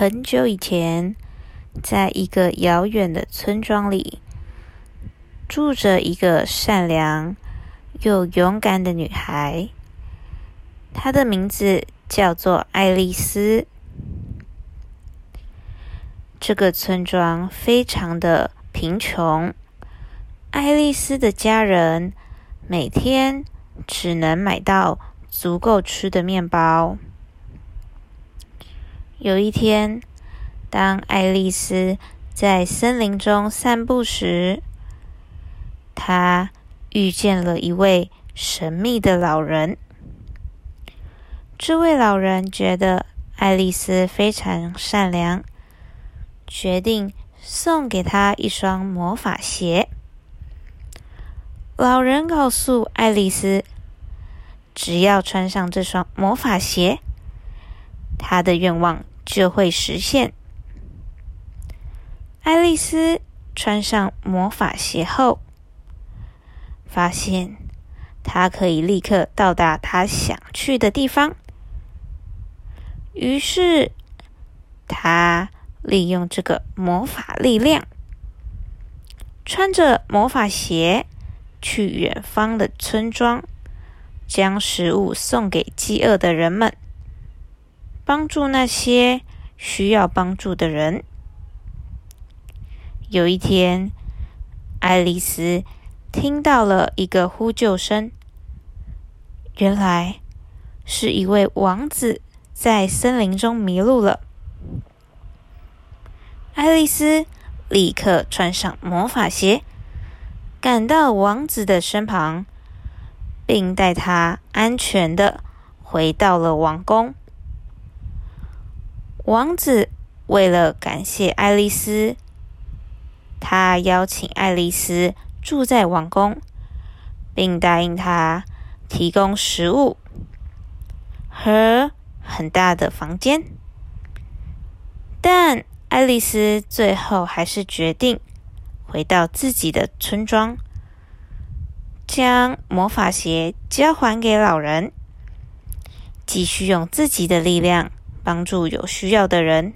很久以前，在一个遥远的村庄里，住着一个善良又勇敢的女孩。她的名字叫做爱丽丝。这个村庄非常的贫穷，爱丽丝的家人每天只能买到足够吃的面包。有一天，当爱丽丝在森林中散步时，她遇见了一位神秘的老人。这位老人觉得爱丽丝非常善良，决定送给她一双魔法鞋。老人告诉爱丽丝，只要穿上这双魔法鞋，他的愿望。就会实现。爱丽丝穿上魔法鞋后，发现她可以立刻到达她想去的地方。于是，她利用这个魔法力量，穿着魔法鞋去远方的村庄，将食物送给饥饿的人们。帮助那些需要帮助的人。有一天，爱丽丝听到了一个呼救声，原来是一位王子在森林中迷路了。爱丽丝立刻穿上魔法鞋，赶到王子的身旁，并带他安全的回到了王宫。王子为了感谢爱丽丝，他邀请爱丽丝住在王宫，并答应她提供食物和很大的房间。但爱丽丝最后还是决定回到自己的村庄，将魔法鞋交还给老人，继续用自己的力量。帮助有需要的人。